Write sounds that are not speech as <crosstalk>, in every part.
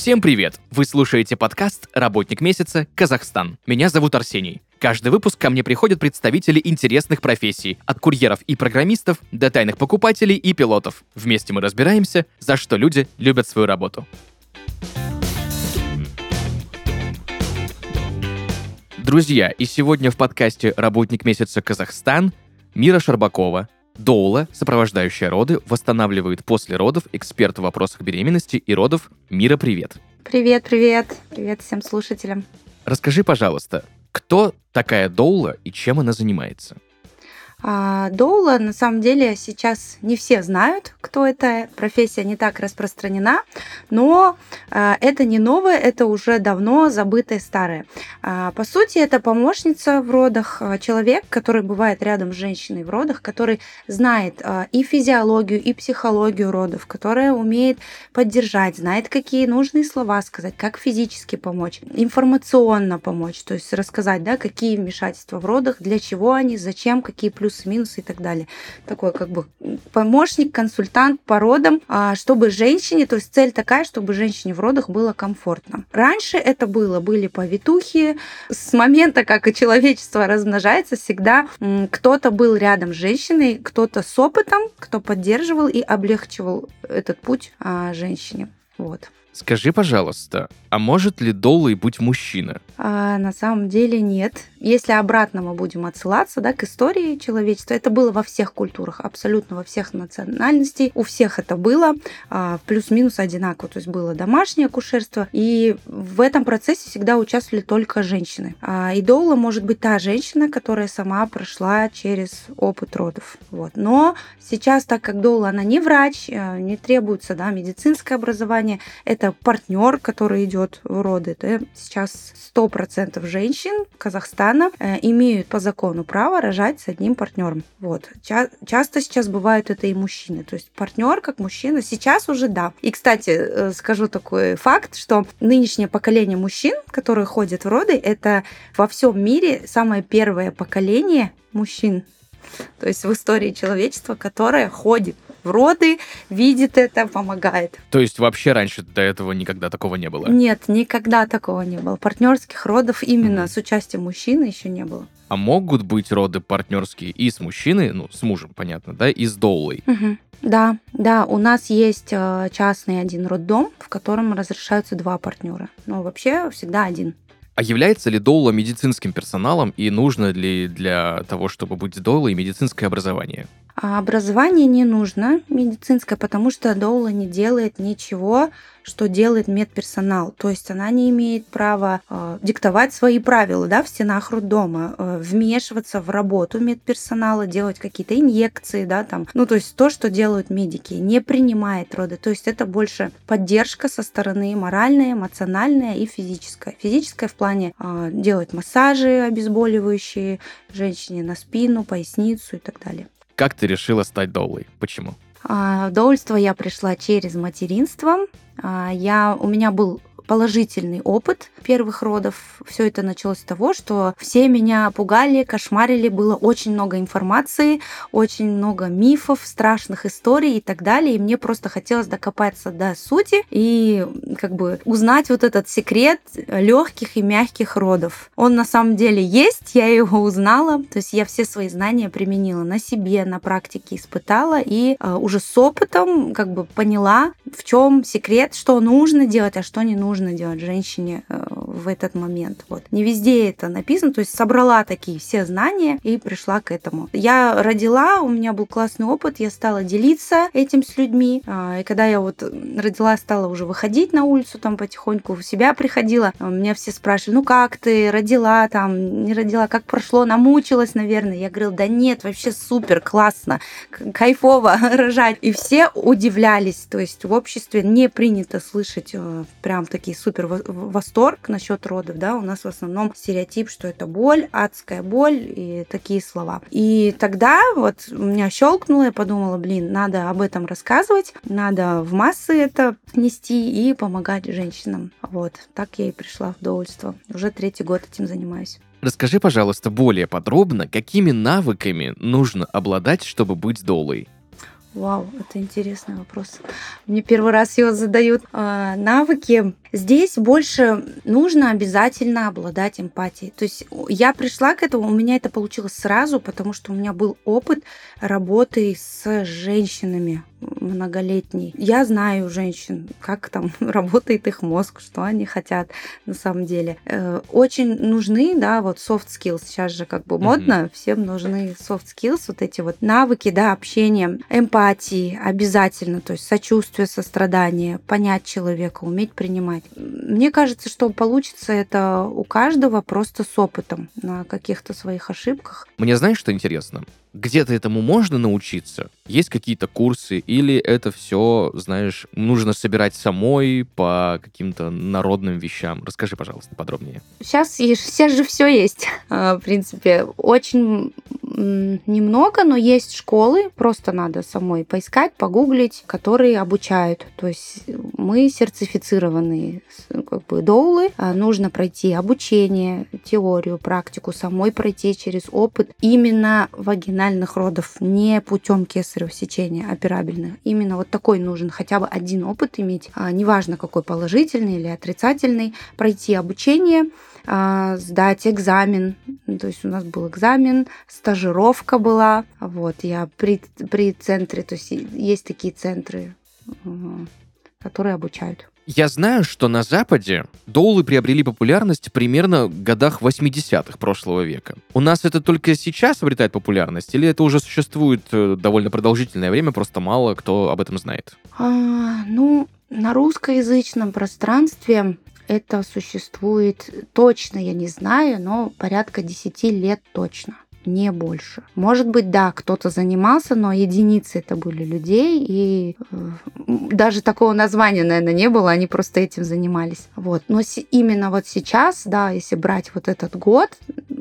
Всем привет! Вы слушаете подкаст «Работник месяца. Казахстан». Меня зовут Арсений. Каждый выпуск ко мне приходят представители интересных профессий, от курьеров и программистов до тайных покупателей и пилотов. Вместе мы разбираемся, за что люди любят свою работу. Друзья, и сегодня в подкасте «Работник месяца. Казахстан» Мира Шарбакова, Доула, сопровождающая роды, восстанавливает после родов, эксперт в вопросах беременности и родов. Мира, привет. Привет, привет. Привет всем слушателям. Расскажи, пожалуйста, кто такая Доула и чем она занимается? А, доула, на самом деле, сейчас не все знают, кто это. Профессия не так распространена, но а, это не новое, это уже давно забытое старое. А, по сути, это помощница в родах, человек, который бывает рядом с женщиной в родах, который знает и физиологию, и психологию родов, которая умеет поддержать, знает, какие нужные слова сказать, как физически помочь, информационно помочь, то есть рассказать, да, какие вмешательства в родах, для чего они, зачем, какие плюсы плюсы, минусы и так далее. Такой как бы помощник, консультант по родам, а, чтобы женщине, то есть цель такая, чтобы женщине в родах было комфортно. Раньше это было, были повитухи. С момента, как и человечество размножается, всегда кто-то был рядом с женщиной, кто-то с опытом, кто поддерживал и облегчивал этот путь а, женщине. Вот. Скажи, пожалуйста, а может ли доллой быть мужчина? А, на самом деле нет. Если обратно мы будем отсылаться да, к истории человечества, это было во всех культурах, абсолютно во всех национальностей. У всех это было а, плюс-минус одинаково. То есть было домашнее акушерство, и в этом процессе всегда участвовали только женщины. А, и доула может быть та женщина, которая сама прошла через опыт родов. Вот. Но сейчас, так как доула, она не врач, а, не требуется да, медицинское образование, это партнер, который идет в роды. Это сейчас 100% женщин Казахстана э, имеют по закону право рожать с одним партнером. Вот. Ча- часто сейчас бывают это и мужчины. То есть партнер как мужчина сейчас уже да. И, кстати, э, скажу такой факт, что нынешнее поколение мужчин, которые ходят в роды, это во всем мире самое первое поколение мужчин, то есть в истории человечества, которое ходит в роды, видит это, помогает. То есть вообще раньше до этого никогда такого не было? Нет, никогда такого не было. Партнерских родов именно mm. с участием мужчины еще не было. А могут быть роды партнерские и с мужчиной, ну, с мужем, понятно, да, и с доулой? Угу. Да, да, у нас есть э, частный один роддом, в котором разрешаются два партнера. Но вообще всегда один. А является ли доула медицинским персоналом и нужно ли для того, чтобы быть доулой, медицинское образование? А образование не нужно медицинское, потому что доула не делает ничего, что делает медперсонал. То есть она не имеет права э, диктовать свои правила да, в стенах роддома, э, вмешиваться в работу медперсонала, делать какие-то инъекции, да, там. Ну, то есть то, что делают медики, не принимает роды. То есть это больше поддержка со стороны моральная, эмоциональная и физическая. Физическая в плане э, делать массажи обезболивающие женщине на спину, поясницу и так далее. Как ты решила стать доулой? Почему? А, в доульство я пришла через материнство. А, я, у меня был положительный опыт первых родов. Все это началось с того, что все меня пугали, кошмарили, было очень много информации, очень много мифов, страшных историй и так далее. И мне просто хотелось докопаться до сути и как бы узнать вот этот секрет легких и мягких родов. Он на самом деле есть, я его узнала, то есть я все свои знания применила на себе, на практике испытала и э, уже с опытом как бы поняла, в чем секрет, что нужно делать, а что не нужно нужно делать женщине э, в этот момент. Вот. Не везде это написано, то есть собрала такие все знания и пришла к этому. Я родила, у меня был классный опыт, я стала делиться этим с людьми. А, и когда я вот родила, стала уже выходить на улицу, там потихоньку в себя приходила, а, меня все спрашивали, ну как ты, родила там, не родила, как прошло, намучилась, наверное. Я говорила, да нет, вообще супер, классно, кайфово <laughs> рожать. И все удивлялись, то есть в обществе не принято слышать э, прям такие такие супер восторг насчет родов, да, у нас в основном стереотип, что это боль, адская боль и такие слова. И тогда вот меня щелкнуло, я подумала, блин, надо об этом рассказывать, надо в массы это нести и помогать женщинам. Вот, так я и пришла в довольство. Уже третий год этим занимаюсь. Расскажи, пожалуйста, более подробно, какими навыками нужно обладать, чтобы быть долой? Вау, это интересный вопрос. Мне первый раз его задают. А, навыки. Здесь больше нужно обязательно обладать эмпатией. То есть я пришла к этому, у меня это получилось сразу, потому что у меня был опыт работы с женщинами многолетний. Я знаю женщин, как там <laughs> работает их мозг, что они хотят на самом деле. Э, очень нужны, да, вот soft skills. Сейчас же как бы модно, mm-hmm. всем нужны soft skills, вот эти вот навыки, да, общения, эмпатии обязательно, то есть сочувствие, сострадание, понять человека, уметь принимать. Мне кажется, что получится это у каждого просто с опытом на каких-то своих ошибках. Мне знаешь, что интересно? Где-то этому можно научиться? Есть какие-то курсы? Или это все, знаешь, нужно собирать самой по каким-то народным вещам? Расскажи, пожалуйста, подробнее. Сейчас, <laughs> сейчас же все есть. <laughs> А, в принципе, очень немного, но есть школы, просто надо самой поискать, погуглить, которые обучают. То есть мы сертифицированные как бы доулы, а, нужно пройти обучение, теорию, практику, самой пройти через опыт именно вагинальных родов, не путем кесарево сечения операбельных. Именно вот такой нужен хотя бы один опыт иметь, а, неважно какой положительный или отрицательный, пройти обучение, а, сдать экзамен. То есть у нас был экзамен, стажировка была. Вот, я при, при центре, то есть есть такие центры, которые обучают. Я знаю, что на Западе доулы приобрели популярность примерно в годах 80-х прошлого века. У нас это только сейчас обретает популярность, или это уже существует э, довольно продолжительное время, просто мало кто об этом знает? А, ну, на русскоязычном пространстве это существует точно, я не знаю, но порядка 10 лет точно не больше. Может быть, да, кто-то занимался, но единицы это были людей, и э, даже такого названия, наверное, не было, они просто этим занимались. Вот. Но именно вот сейчас, да, если брать вот этот год,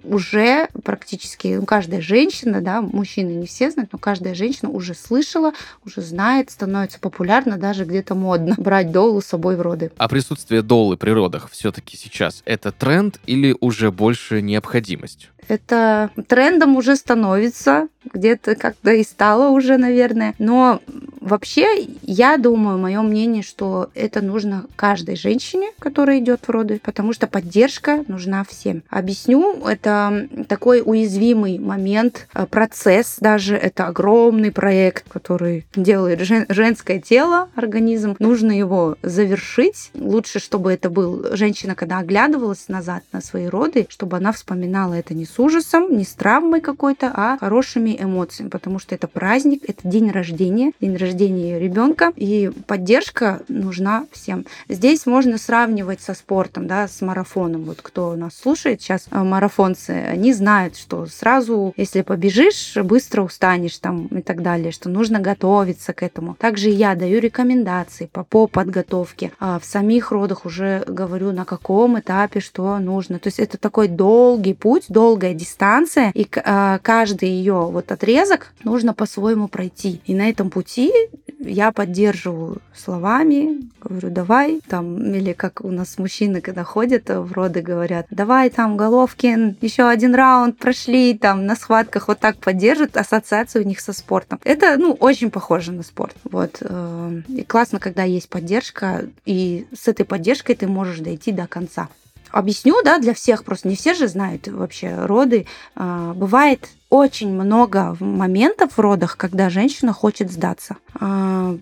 уже практически ну, каждая женщина, да, мужчины не все знают, но каждая женщина уже слышала, уже знает, становится популярно, даже где-то модно <laughs> брать долу с собой в роды. А присутствие долы при родах все-таки сейчас это тренд или уже больше необходимость? Это трендом уже становится, где-то как-то и стало уже, наверное. Но вообще, я думаю, мое мнение, что это нужно каждой женщине, которая идет в роды, потому что поддержка нужна всем. Объясню, это такой уязвимый момент, э, процесс даже, это огромный проект, который делает жен- женское тело, организм. Нужно его завершить. Лучше, чтобы это был женщина, когда оглядывалась назад на свои роды, чтобы она вспоминала это не с ужасом, не с травмой какой-то, а хорошими эмоциями, потому что это праздник, это день рождения, день рождения ребенка, и поддержка нужна всем. Здесь можно сравнивать со спортом, да, с марафоном. Вот кто нас слушает сейчас, э, марафонцы, они знают, что сразу, если побежишь, быстро устанешь там и так далее, что нужно готовиться к этому. Также я даю рекомендации по, по подготовке. А в самих родах уже говорю, на каком этапе что нужно. То есть это такой долгий путь, долгая дистанция, и э, каждый ее вот отрезок нужно по-своему пройти. И на этом пути я поддерживаю словами, говорю, давай, там, или как у нас мужчины, когда ходят в роды, говорят, давай там, Головкин, еще один раунд прошли, там, на схватках вот так поддержат ассоциацию у них со спортом. Это, ну, очень похоже на спорт. Вот. Э, и классно, когда есть поддержка, и с этой поддержкой ты можешь дойти до конца. Объясню, да, для всех, просто не все же знают вообще роды. А, бывает очень много моментов в родах, когда женщина хочет сдаться. А,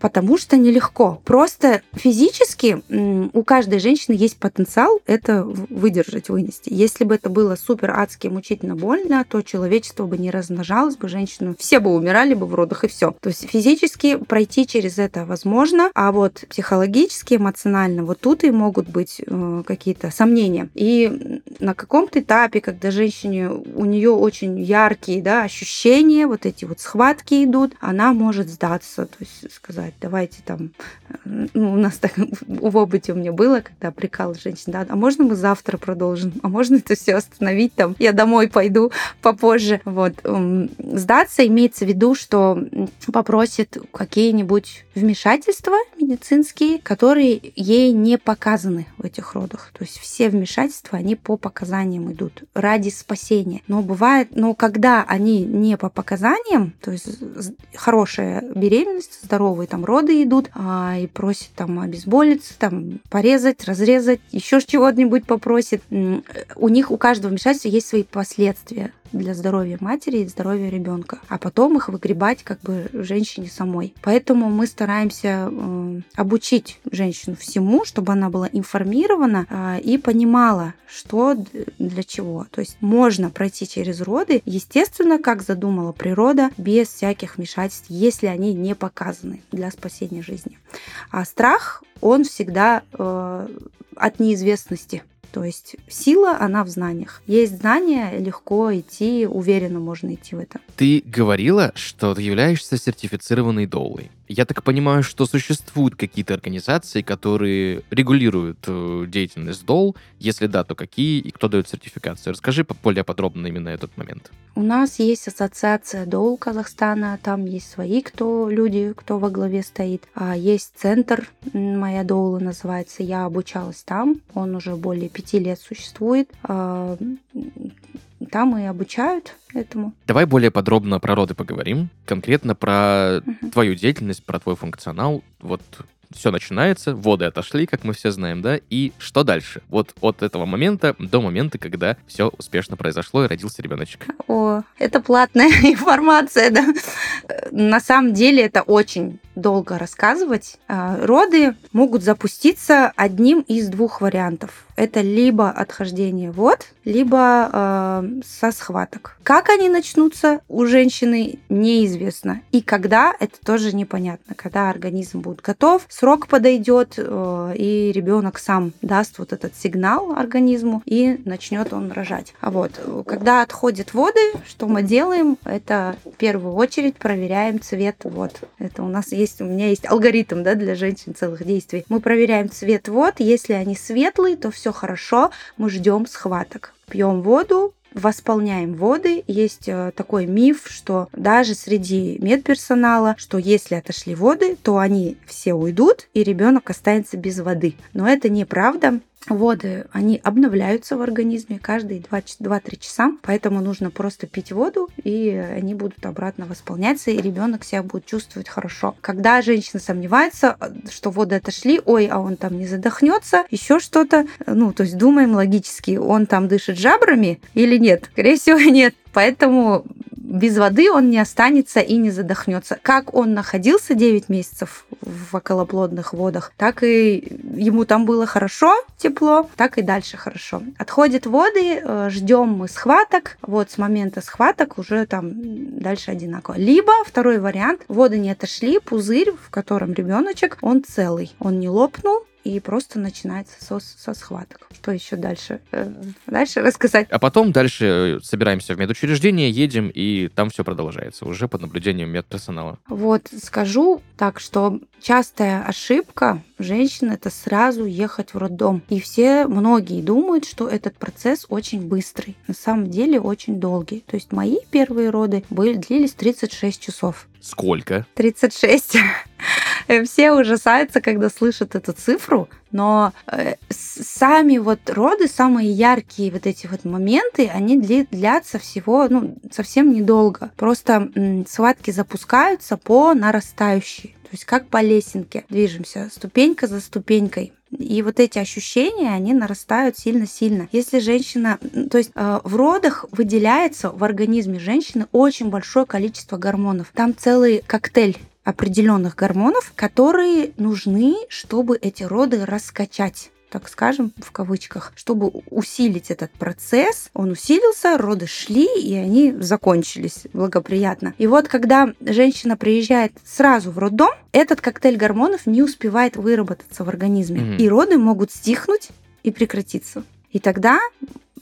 потому что нелегко. Просто физически у каждой женщины есть потенциал это выдержать, вынести. Если бы это было супер адски мучительно больно, то человечество бы не размножалось бы, женщину все бы умирали бы в родах и все. То есть физически пройти через это возможно, а вот психологически, эмоционально, вот тут и могут быть э, какие-то сомнения. И на каком-то этапе, когда женщине, у нее очень яркие да, ощущения, вот эти вот схватки идут, она может сдаться, то есть сказать, давайте там, ну, у нас так <laughs> в опыте у меня было, когда прикал женщин, да, а можно мы завтра продолжим, а можно это все остановить там, я домой пойду <laughs> попозже, вот. Сдаться имеется в виду, что попросит какие-нибудь вмешательства медицинские, которые ей не показаны в этих родах. То есть все вмешательства, они по показаниям идут ради спасения. Но бывает, но когда они не по показаниям, то есть хорошая беременность, здоровый там роды идут, а, и просит там обезболиться, там порезать, разрезать, еще чего-нибудь попросит. У них у каждого вмешательства есть свои последствия для здоровья матери и здоровья ребенка, а потом их выгребать как бы женщине самой. Поэтому мы стараемся э, обучить женщину всему, чтобы она была информирована э, и понимала, что для чего. То есть можно пройти через роды, естественно, как задумала природа, без всяких вмешательств, если они не показаны для спасения жизни. А страх, он всегда э, от неизвестности. То есть сила, она в знаниях. Есть знания, легко идти, уверенно можно идти в это. Ты говорила, что ты являешься сертифицированной доулой. Я так понимаю, что существуют какие-то организации, которые регулируют э, деятельность ДОЛ. Если да, то какие и кто дает сертификацию? Расскажи более подробно именно этот момент. У нас есть ассоциация ДОЛ Казахстана, там есть свои кто люди, кто во главе стоит. А есть центр, моя ДОЛа называется, я обучалась там, он уже более пяти лет существует. А, там и обучают этому. Давай более подробно про роды поговорим, конкретно про угу. твою деятельность, про твой функционал. Вот все начинается, воды отошли, как мы все знаем, да, и что дальше? Вот от этого момента до момента, когда все успешно произошло и родился ребеночек. О, это платная <laughs> информация, да. На самом деле это очень долго рассказывать. А, роды могут запуститься одним из двух вариантов. Это либо отхождение вод, либо э, со схваток. Как они начнутся у женщины неизвестно. И когда, это тоже непонятно. Когда организм будет готов, срок подойдет, э, и ребенок сам даст вот этот сигнал организму, и начнет он рожать. А вот, когда отходят воды, что мы делаем? Это в первую очередь проверяем цвет вод. Это у нас есть есть, у меня есть алгоритм да, для женщин целых действий. Мы проверяем цвет вод. Если они светлые, то все хорошо. Мы ждем схваток. Пьем воду, восполняем воды. Есть э, такой миф, что даже среди медперсонала, что если отошли воды, то они все уйдут, и ребенок останется без воды. Но это неправда воды, они обновляются в организме каждые 2-3 часа, поэтому нужно просто пить воду, и они будут обратно восполняться, и ребенок себя будет чувствовать хорошо. Когда женщина сомневается, что воды отошли, ой, а он там не задохнется, еще что-то, ну, то есть думаем логически, он там дышит жабрами или нет? Скорее всего, <laughs> нет. Поэтому без воды он не останется и не задохнется. Как он находился 9 месяцев в околоплодных водах, так и ему там было хорошо, тепло, так и дальше хорошо. Отходят воды, э, ждем мы схваток. Вот с момента схваток уже там дальше одинаково. Либо второй вариант, воды не отошли, пузырь, в котором ребеночек, он целый. Он не лопнул, и просто начинается со, со схваток. Что еще дальше? Э, дальше рассказать. А потом дальше э, собираемся в медучреждение, едем, и там все продолжается, уже под наблюдением медперсонала. Вот, скажу так, что частая ошибка женщин это сразу ехать в роддом. И все, многие думают, что этот процесс очень быстрый. На самом деле очень долгий. То есть мои первые роды были, длились 36 часов. Сколько? 36. <laughs> Все ужасаются, когда слышат эту цифру, но э, сами вот роды, самые яркие вот эти вот моменты, они длятся всего, ну, совсем недолго. Просто схватки запускаются по нарастающей. То есть как по лесенке движемся, ступенька за ступенькой. И вот эти ощущения, они нарастают сильно-сильно. Если женщина, то есть э, в родах выделяется в организме женщины очень большое количество гормонов. Там целый коктейль определенных гормонов, которые нужны, чтобы эти роды раскачать так скажем, в кавычках, чтобы усилить этот процесс. Он усилился, роды шли, и они закончились благоприятно. И вот когда женщина приезжает сразу в роддом, этот коктейль гормонов не успевает выработаться в организме. Mm-hmm. И роды могут стихнуть и прекратиться. И тогда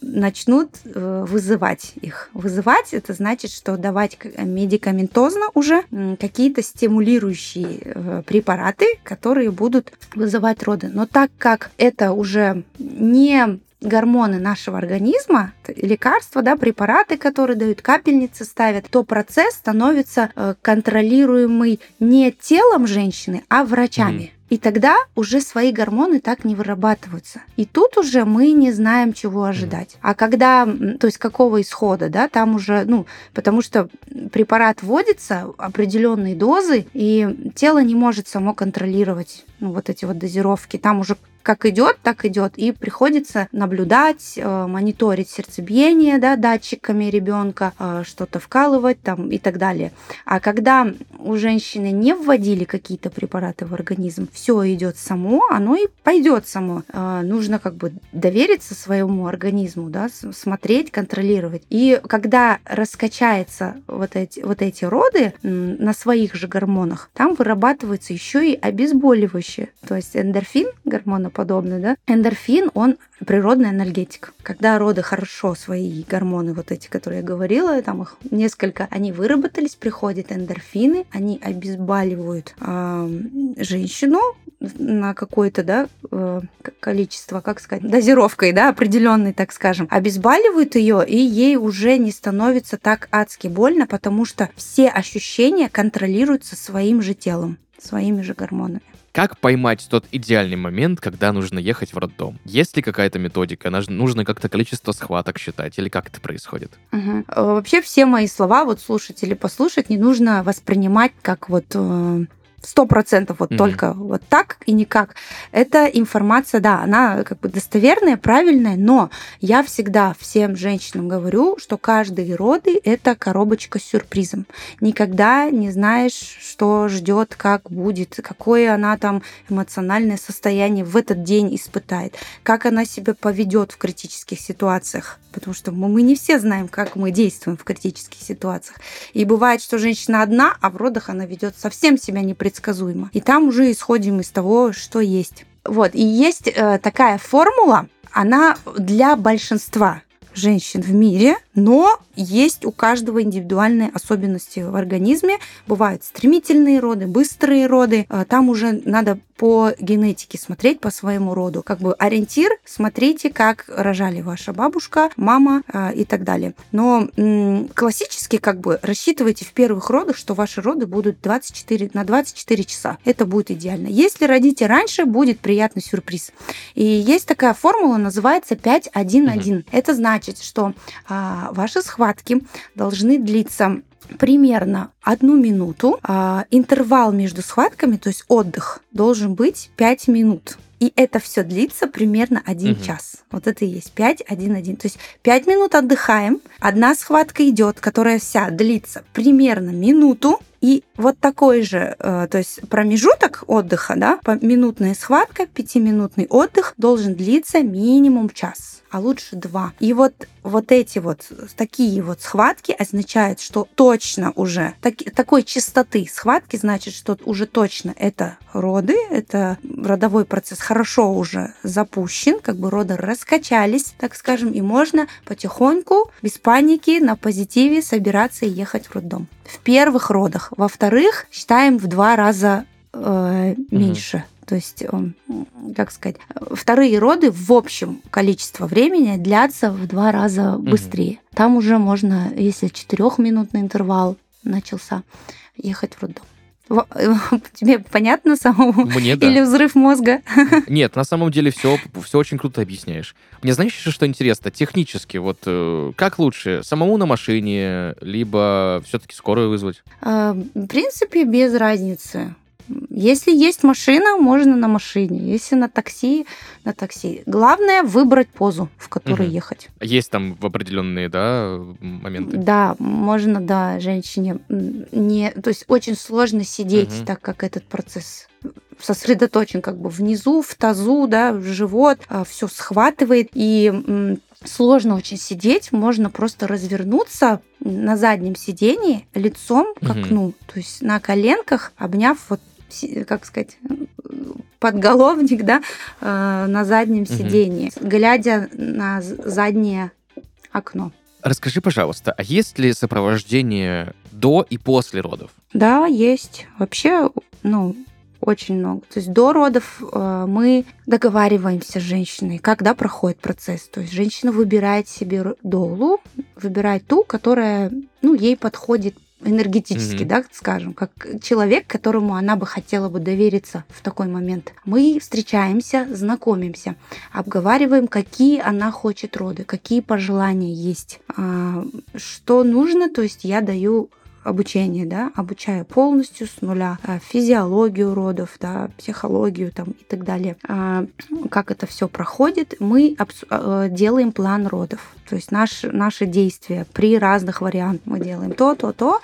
начнут э, вызывать их. Вызывать это значит, что давать медикаментозно уже какие-то стимулирующие э, препараты, которые будут вызывать роды. Но так как это уже не гормоны нашего организма, лекарства, да, препараты, которые дают, капельницы ставят, то процесс становится э, контролируемый не телом женщины, а врачами. Mm-hmm. И тогда уже свои гормоны так не вырабатываются. И тут уже мы не знаем, чего ожидать. А когда, то есть какого исхода, да, там уже, ну, потому что препарат вводится определенные дозы, и тело не может само контролировать ну, вот эти вот дозировки. Там уже как идет, так идет. И приходится наблюдать, э, мониторить сердцебиение да, датчиками ребенка, э, что-то вкалывать там и так далее. А когда у женщины не вводили какие-то препараты в организм, все идет само, оно и пойдет само. Э, нужно как бы довериться своему организму, да, смотреть, контролировать. И когда раскачается вот эти, вот эти роды на своих же гормонах, там вырабатывается еще и обезболивающее. То есть эндорфин, гормона подобный, да, эндорфин, он природный анальгетик. Когда роды хорошо свои гормоны, вот эти, которые я говорила, там их несколько, они выработались, приходят эндорфины, они обезболивают э, женщину на какое-то, да, э, количество, как сказать, дозировкой, да, определенной, так скажем, обезболивают ее, и ей уже не становится так адски больно, потому что все ощущения контролируются своим же телом, своими же гормонами. Как поймать тот идеальный момент, когда нужно ехать в роддом? Есть ли какая-то методика? Нужно как-то количество схваток считать? Или как это происходит? Угу. Вообще все мои слова, вот слушать или послушать, не нужно воспринимать как вот э, сто процентов вот mm-hmm. только вот так и никак. Эта информация, да, она как бы достоверная, правильная, но я всегда всем женщинам говорю, что каждые роды это коробочка с сюрпризом. Никогда не знаешь, что ждет, как будет, какое она там эмоциональное состояние в этот день испытает, как она себя поведет в критических ситуациях, потому что мы, не все знаем, как мы действуем в критических ситуациях. И бывает, что женщина одна, а в родах она ведет совсем себя непредсказуемо предсказуемо. И там уже исходим из того, что есть. Вот, и есть э, такая формула, она для большинства женщин в мире, но есть у каждого индивидуальные особенности в организме. Бывают стремительные роды, быстрые роды. А, там уже надо по генетике смотреть по своему роду. Как бы ориентир, смотрите, как рожали ваша бабушка, мама э, и так далее. Но классически как бы рассчитывайте в первых родах, что ваши роды будут 24, на 24 часа. Это будет идеально. Если родите раньше, будет приятный сюрприз. И есть такая формула, называется 5-1-1. Mm-hmm. Это значит, что э, ваши схватки должны длиться примерно одну минуту. А, интервал между схватками, то есть отдых, должен быть 5 минут. И это все длится примерно один угу. час. Вот это и есть 5, 1, 1. То есть 5 минут отдыхаем, одна схватка идет, которая вся длится примерно минуту, и вот такой же, э, то есть промежуток отдыха, да, минутная схватка, пятиминутный отдых должен длиться минимум час, а лучше два. И вот вот эти вот такие вот схватки означают, что точно уже так, такой частоты схватки значит, что уже точно это роды, это родовой процесс хорошо уже запущен, как бы роды раскачались, так скажем, и можно потихоньку, без паники, на позитиве собираться и ехать в роддом. В первых родах. Во-вторых, считаем в два раза э, меньше. Угу. То есть, эм, как сказать, вторые роды в общем количество времени длятся в два раза быстрее. Угу. Там уже можно, если четырехминутный интервал начался, ехать в роддом. <laughs> Тебе понятно самому? Мне да. Или взрыв мозга? <laughs> Нет, на самом деле все, все очень круто объясняешь. Мне знаешь еще что интересно? Технически, вот э, как лучше, самому на машине, либо все-таки скорую вызвать? А, в принципе, без разницы. Если есть машина, можно на машине. Если на такси, на такси. Главное выбрать позу, в которой угу. ехать. Есть там определенные, да, моменты? Да, можно, да, женщине не, то есть очень сложно сидеть, угу. так как этот процесс сосредоточен как бы внизу, в тазу, да, в живот, а, все схватывает и сложно очень сидеть, можно просто развернуться на заднем сидении лицом к окну, угу. то есть на коленках, обняв вот как сказать, подголовник, да, э, на заднем угу. сидении, глядя на заднее окно. Расскажи, пожалуйста, а есть ли сопровождение до и после родов? Да, есть. Вообще, ну, очень много. То есть до родов э, мы договариваемся с женщиной, когда проходит процесс. То есть женщина выбирает себе долу, выбирает ту, которая ну, ей подходит энергетически, Мгм. да, скажем, как человек, которому она бы хотела бы довериться в такой момент. Мы встречаемся, знакомимся, обговариваем, какие она хочет роды, какие пожелания есть, а, что нужно, то есть я даю обучение, да, обучаю полностью с нуля а, физиологию родов, да, психологию там и так далее. А, Как это все проходит, мы а, делаем план родов. То есть наш, наши действия при разных вариантах мы делаем то, то, то,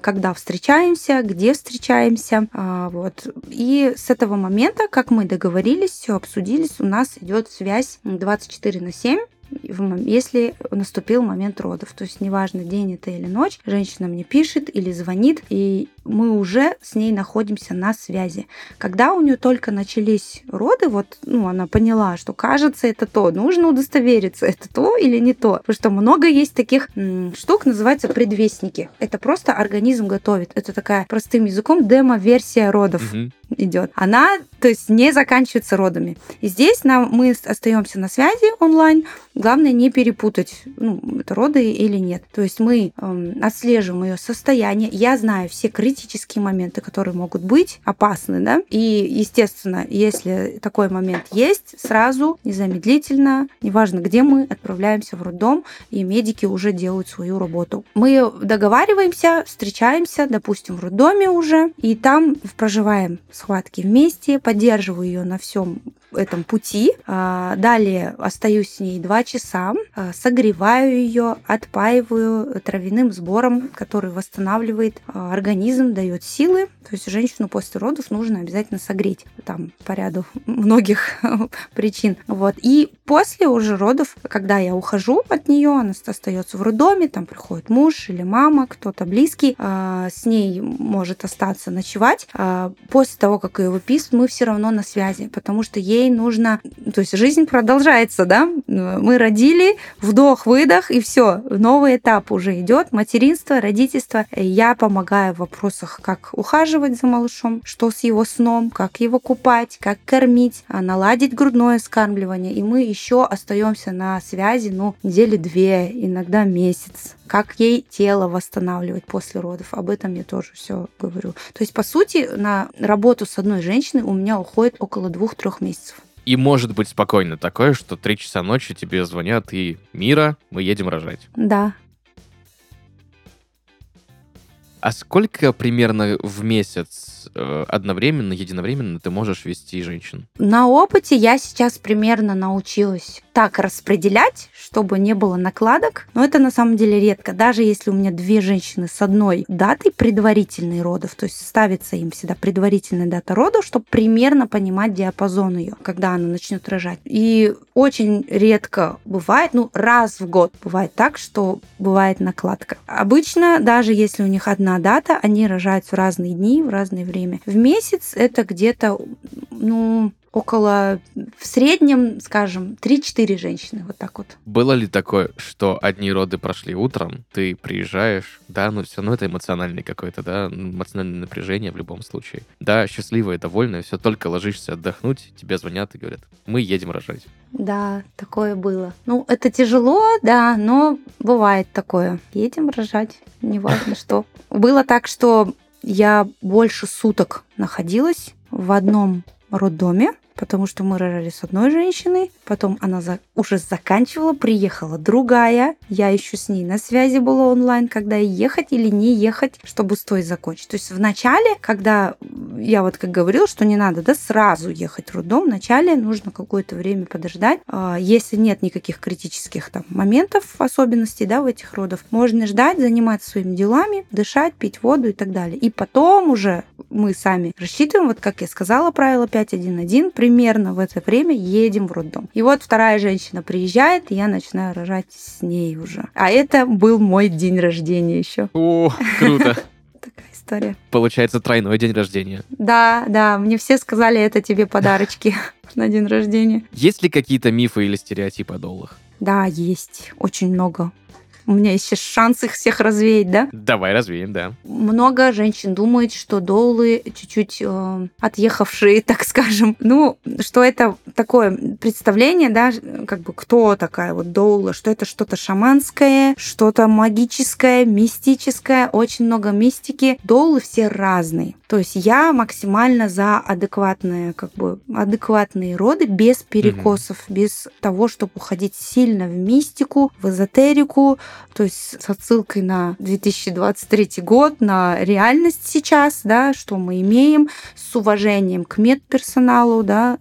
когда встречаемся, где встречаемся, вот. И с этого момента, как мы договорились, все обсудились, у нас идет связь 24 на 7 в мом- если наступил момент родов. То есть неважно, день это или ночь, женщина мне пишет или звонит, и мы уже с ней находимся на связи. Когда у нее только начались роды, вот, ну, она поняла, что кажется это то, нужно удостовериться, это то или не то. Потому что много есть таких м, штук, называется предвестники. Это просто организм готовит. Это такая простым языком демо-версия родов Мгм. идет. Она, то есть, не заканчивается родами. И здесь нам, мы остаемся на связи онлайн. Главное не перепутать, ну, это роды или нет. То есть мы эм, отслеживаем ее состояние. Я знаю все критические моменты, которые могут быть опасны, да. И, естественно, если такой момент есть, сразу, незамедлительно, неважно где мы, отправляемся в роддом, и медики уже делают свою работу. Мы договариваемся, встречаемся, допустим, в роддоме уже, и там проживаем схватки вместе, поддерживаю ее на всем этом пути. А, Далее остаюсь с ней два часа, а, согреваю ее, отпаиваю травяным сбором, который восстанавливает а, организм, дает силы. То есть женщину после родов нужно обязательно согреть там по ряду многих <laughs> причин. Вот. И после уже родов, когда я ухожу от нее, она остается в роддоме, там приходит муж или мама, кто-то близкий, с ней может остаться ночевать. После того, как ее выписывают, мы все равно на связи, потому что ей нужно, то есть жизнь продолжается, да? Мы родили, вдох-выдох, и все, новый этап уже идет, материнство, родительство. Я помогаю в вопросах, как ухаживать за малышом, что с его сном, как его купать, как кормить, а, наладить грудное скармливание. И мы еще остаемся на связи, ну, недели две, иногда месяц. Как ей тело восстанавливать после родов. Об этом я тоже все говорю. То есть, по сути, на работу с одной женщиной у меня уходит около двух-трех месяцев. И может быть спокойно такое, что три часа ночи тебе звонят и «Мира, мы едем рожать». Да. А сколько примерно в месяц э, одновременно, единовременно ты можешь вести женщин? На опыте я сейчас примерно научилась так распределять, чтобы не было накладок. Но это на самом деле редко. Даже если у меня две женщины с одной датой предварительной родов, то есть ставится им всегда предварительная дата родов, чтобы примерно понимать диапазон ее, когда она начнет рожать. И очень редко бывает, ну раз в год бывает так, что бывает накладка. Обычно, даже если у них одна дата, они рожают в разные дни, в разное время. В месяц это где-то, ну, около, в среднем, скажем, 3-4 женщины, вот так вот. Было ли такое, что одни роды прошли утром, ты приезжаешь, да, ну все, ну это эмоциональный какой-то, да, эмоциональное напряжение в любом случае. Да, счастливая, довольная, все, только ложишься отдохнуть, тебе звонят и говорят, мы едем рожать. Да, такое было. Ну, это тяжело, да, но бывает такое. Едем рожать, неважно что. Было так, что я больше суток находилась в одном роддоме, потому что мы рожали с одной женщиной, потом она за- уже заканчивала, приехала другая, я еще с ней на связи была онлайн, когда ехать или не ехать, чтобы с той закончить. То есть в начале, когда я вот как говорила, что не надо, да, сразу ехать в роддом, вначале нужно какое-то время подождать. А, Если нет никаких критических там моментов, особенностей, да, в этих родах, можно ждать, заниматься своими делами, дышать, пить воду и так далее. И потом уже мы сами рассчитываем, вот как я сказала, правило 5.1.1, примерно в это время едем в роддом. И вот вторая женщина приезжает, и я начинаю рожать с ней уже. А это был мой день рождения еще. О, круто. <laughs> Такая история. Получается тройной день рождения. Да, да, мне все сказали, это тебе подарочки <laughs> на день рождения. Есть ли какие-то мифы или стереотипы о доллах? Да, есть очень много. У меня есть сейчас шанс их всех развеять, да? Давай развеем, да. Много женщин думает, что доулы чуть-чуть э, отъехавшие, <laughs> так скажем. Ну, что это такое представление, да, как бы кто такая вот доула, что это что-то шаманское, что-то магическое, мистическое, очень много мистики. Доулы все разные. То есть я максимально за адекватные, как бы, адекватные роды без перекосов, mm-hmm. без того, чтобы уходить сильно в мистику, в эзотерику, то есть с отсылкой на 2023 год, на реальность сейчас, да, что мы имеем, с уважением к медперсоналу, да,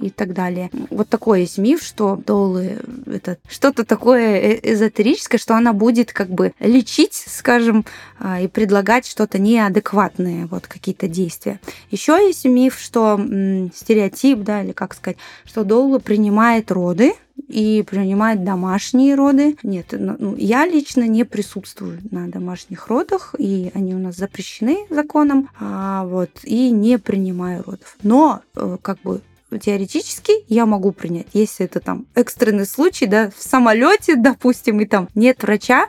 и так далее. Вот такой есть миф, что долы это что-то такое э, эзотерическое, что она будет как бы лечить, скажем, а, и предлагать что-то неадекватное, вот какие-то действия. Еще есть миф, что стереотип, да, или как сказать, что Доула принимает роды, и принимает домашние роды. Нет, ну, ну, я лично не присутствую на домашних родах, и они у нас запрещены законом, а, вот, и не принимаю родов. Но, э, как бы, теоретически я могу принять, если это там экстренный случай, да, в самолете, <laughs> допустим, и там нет врача,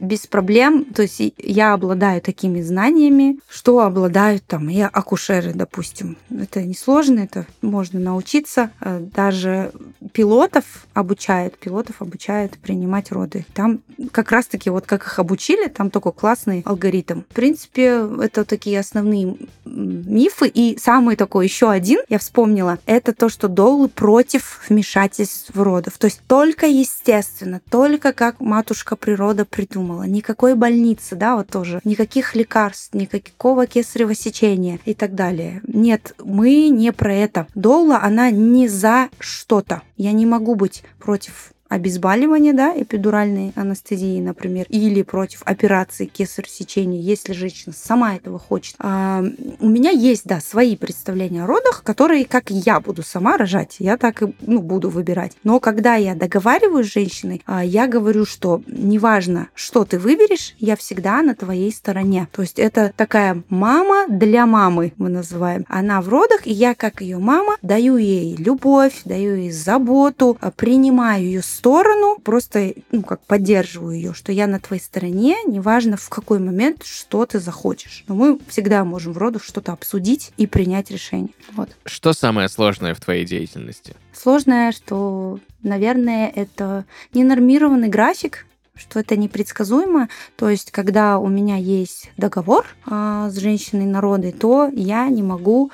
без проблем. То есть я обладаю такими знаниями, что обладают там и акушеры, допустим. Это несложно, это можно научиться. Э, даже пилотов обучают, пилотов обучают принимать роды. Там как раз-таки вот как их обучили, там такой классный алгоритм. В принципе, это такие основные мифы. И самый такой еще один, я вспомнила, это то, что Доулы против вмешательств в родов. То есть только естественно, только как матушка природа придумала. Никакой больницы, да, вот тоже, никаких лекарств, никакого кесарево сечения и так далее. Нет, мы не про это. Доула, она не за что-то. Я не могу быть против обезболивания, да, эпидуральной анестезии, например, или против операции кесарь сечения, если женщина сама этого хочет. А, у меня есть, да, свои представления о родах, которые, как я буду сама рожать, я так и ну, буду выбирать. Но когда я договариваюсь с женщиной, а, я говорю, что неважно, что ты выберешь, я всегда на твоей стороне. То есть это такая мама для мамы, мы называем. Она в родах, и я, как ее мама, даю ей любовь, даю ей заботу, а, принимаю ее сторону, просто ну, как поддерживаю ее, что я на твоей стороне, неважно в какой момент, что ты захочешь. Но мы всегда можем в родах что-то обсудить и принять решение. Вот. Что самое сложное в твоей деятельности? Сложное, что, наверное, это ненормированный график, что это непредсказуемо. То есть, когда у меня есть договор а, с женщиной народы, то я не могу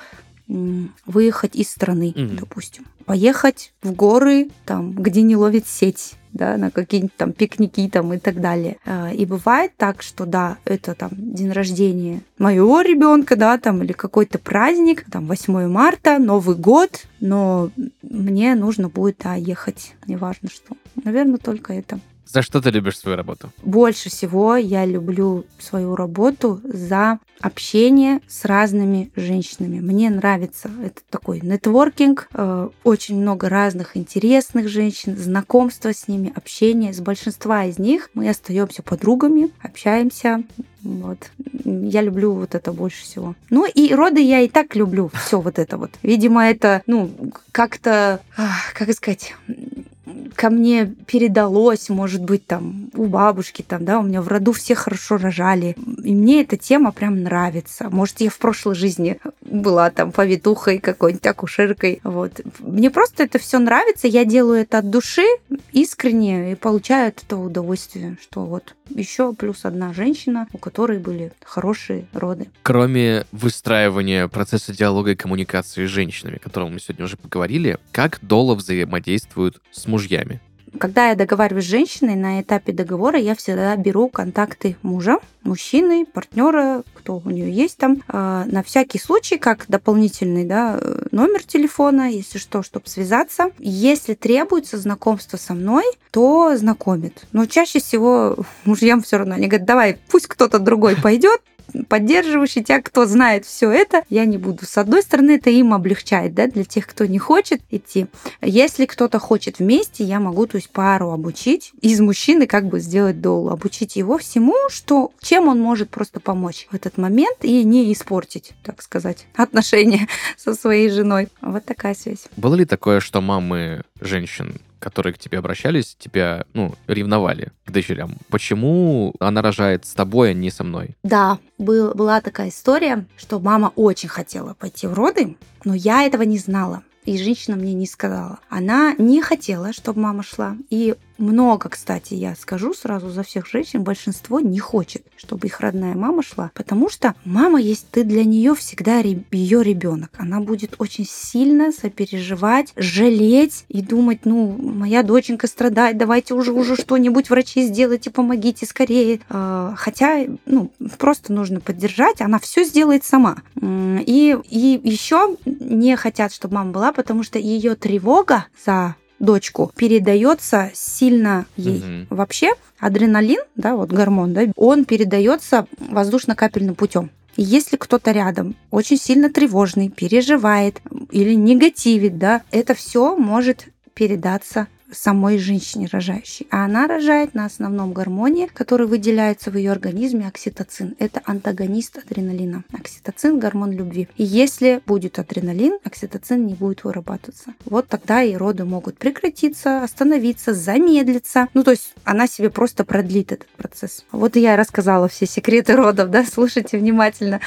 выехать из страны, mm-hmm. допустим. Поехать в горы, там, где не ловит сеть да, на какие-нибудь там пикники там и так далее. А, и бывает так, что да, это там день рождения моего ребенка, да, там или какой-то праздник, там 8 марта, Новый год, но мне нужно будет, да, ехать, неважно что. Наверное, только это. За что ты любишь свою работу? Больше всего я люблю свою работу за общение с разными женщинами. Мне нравится это такой нетворкинг, э, очень много разных интересных женщин, знакомство с ними, общение. С большинства из них мы остаемся подругами, общаемся, вот. Я люблю вот это больше всего. Ну и роды я и так люблю. Все вот это вот. Видимо, это, ну, как-то, как сказать, ко мне передалось, может быть, там, у бабушки, там, да, у меня в роду все хорошо рожали. И мне эта тема прям нравится. Может, я в прошлой жизни была там повитухой какой-нибудь акушеркой. Вот. Мне просто это все нравится. Я делаю это от души, искренне, и получаю от этого удовольствие, что вот еще плюс одна женщина, у которой были хорошие роды. Кроме выстраивания процесса диалога и коммуникации с женщинами, о котором мы сегодня уже поговорили, как Дола взаимодействует с мужьями? Когда я договариваюсь с женщиной, на этапе договора я всегда беру контакты мужа, мужчины, партнера, кто у нее есть там, э, на всякий случай, как дополнительный да, номер телефона, если что, чтобы связаться. Если требуется знакомство со мной, то знакомит. Но чаще всего мужьям все равно. Они говорят, давай, пусть кто-то другой пойдет, поддерживающий тебя, кто знает все это, я не буду. С одной стороны, это им облегчает, да, для тех, кто не хочет идти. Если кто-то хочет вместе, я могу, то есть пару обучить, из мужчины как бы сделать долу, обучить его всему, что, чем он может просто помочь в этот момент и не испортить, так сказать, <laughs> отношения со своей женой. Вот такая связь. Было ли такое, что мамы женщин которые к тебе обращались, тебя, ну, ревновали к дочерям. Почему она рожает с тобой, а не со мной? Да, был, была такая история, что мама очень хотела пойти в роды, но я этого не знала и женщина мне не сказала. Она не хотела, чтобы мама шла. И много, кстати, я скажу сразу за всех женщин, большинство не хочет, чтобы их родная мама шла, потому что мама есть ты для нее всегда ее ребенок. Она будет очень сильно сопереживать, жалеть и думать, ну, моя доченька страдает, давайте уже уже что-нибудь врачи сделайте, помогите скорее. А, хотя, ну, просто нужно поддержать, она все сделает сама. И, и еще не хотят, чтобы мама была, потому что ее тревога за дочку передается сильно ей. Угу. Вообще адреналин, да, вот гормон, да, он передается воздушно-капельным путем. Если кто-то рядом очень сильно тревожный, переживает или негативит, да, это все может передаться самой женщине рожающей. А она рожает на основном гормоне, который выделяется в ее организме, окситоцин. Это антагонист адреналина. Окситоцин – гормон любви. И если будет адреналин, окситоцин не будет вырабатываться. Вот тогда и роды могут прекратиться, остановиться, замедлиться. Ну, то есть она себе просто продлит этот процесс. Вот я рассказала все секреты родов, да, слушайте внимательно.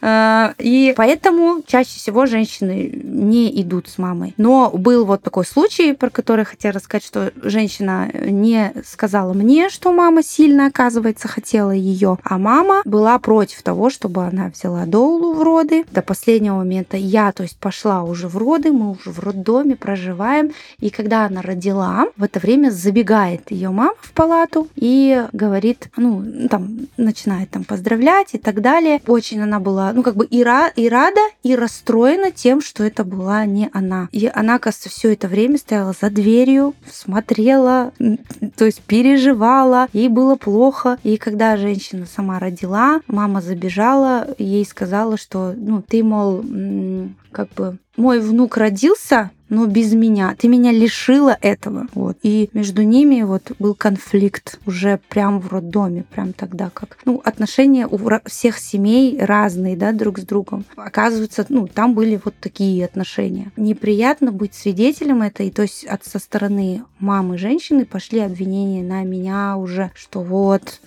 А, и поэтому чаще всего женщины не идут с мамой. Но был вот такой случай, про который хотела рассказать сказать, что женщина не сказала мне, что мама сильно, оказывается, хотела ее, а мама была против того, чтобы она взяла Доулу в роды. До последнего момента я, то есть, пошла уже в роды, мы уже в роддоме проживаем, и когда она родила, в это время забегает ее мама в палату и говорит, ну, там, начинает там поздравлять и так далее. Очень она была, ну, как бы и, ра- и рада, и расстроена тем, что это была не она. И она, кажется, все это время стояла за дверью, смотрела, то есть переживала, ей было плохо. И когда женщина сама родила, мама забежала, ей сказала, что, ну, ты, мол, как бы мой внук родился, но без меня. Ты меня лишила этого. Вот. И между ними вот был конфликт уже прям в роддоме, прям тогда как. Ну, отношения у всех семей разные, да, друг с другом. Оказывается, ну, там были вот такие отношения. Неприятно быть свидетелем этой, то есть от со стороны мамы женщины пошли обвинения на меня уже, что вот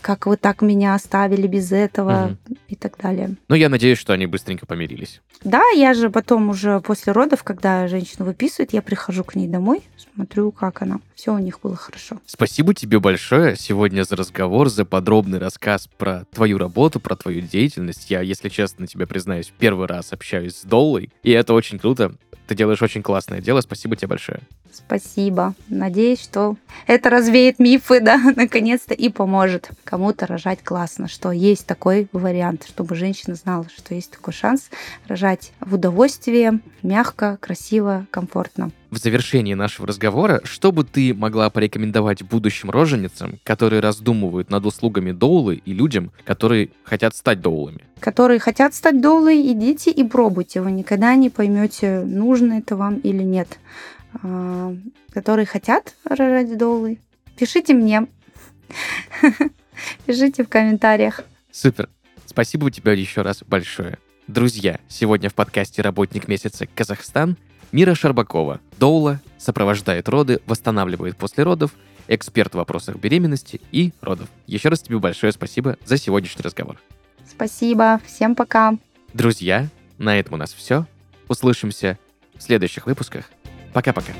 как вы так меня оставили без этого угу. и так далее. Ну, я надеюсь, что они быстренько помирились. Да, я же потом уже после родов, когда женщину выписывают, я прихожу к ней домой, смотрю, как она. Все у них было хорошо. Спасибо тебе большое сегодня за разговор, за подробный рассказ про твою работу, про твою деятельность. Я, если честно, тебе признаюсь, первый раз общаюсь с Доллой, и это очень круто. Ты делаешь очень классное дело. Спасибо тебе большое. Спасибо. Надеюсь, что это развеет мифы, да, <laughs> наконец-то и поможет кому-то рожать классно, что есть такой вариант, чтобы женщина знала, что есть такой шанс рожать в удовольствии, мягко, красиво, комфортно. В завершении нашего разговора, что бы ты могла порекомендовать будущим роженицам, которые раздумывают над услугами доулы и людям, которые хотят стать доулами? Которые хотят стать доулой, идите и пробуйте. Вы никогда не поймете, нужно это вам или нет. А, которые хотят рожать доулы, пишите мне. <laughs> Пишите в комментариях. Супер. Спасибо тебе еще раз большое. Друзья, сегодня в подкасте «Работник месяца Казахстан» Мира Шарбакова, доула, сопровождает роды, восстанавливает после родов, эксперт в вопросах беременности и родов. Еще раз тебе большое спасибо за сегодняшний разговор. Спасибо. Всем пока. Друзья, на этом у нас все. Услышимся в следующих выпусках. Пока-пока.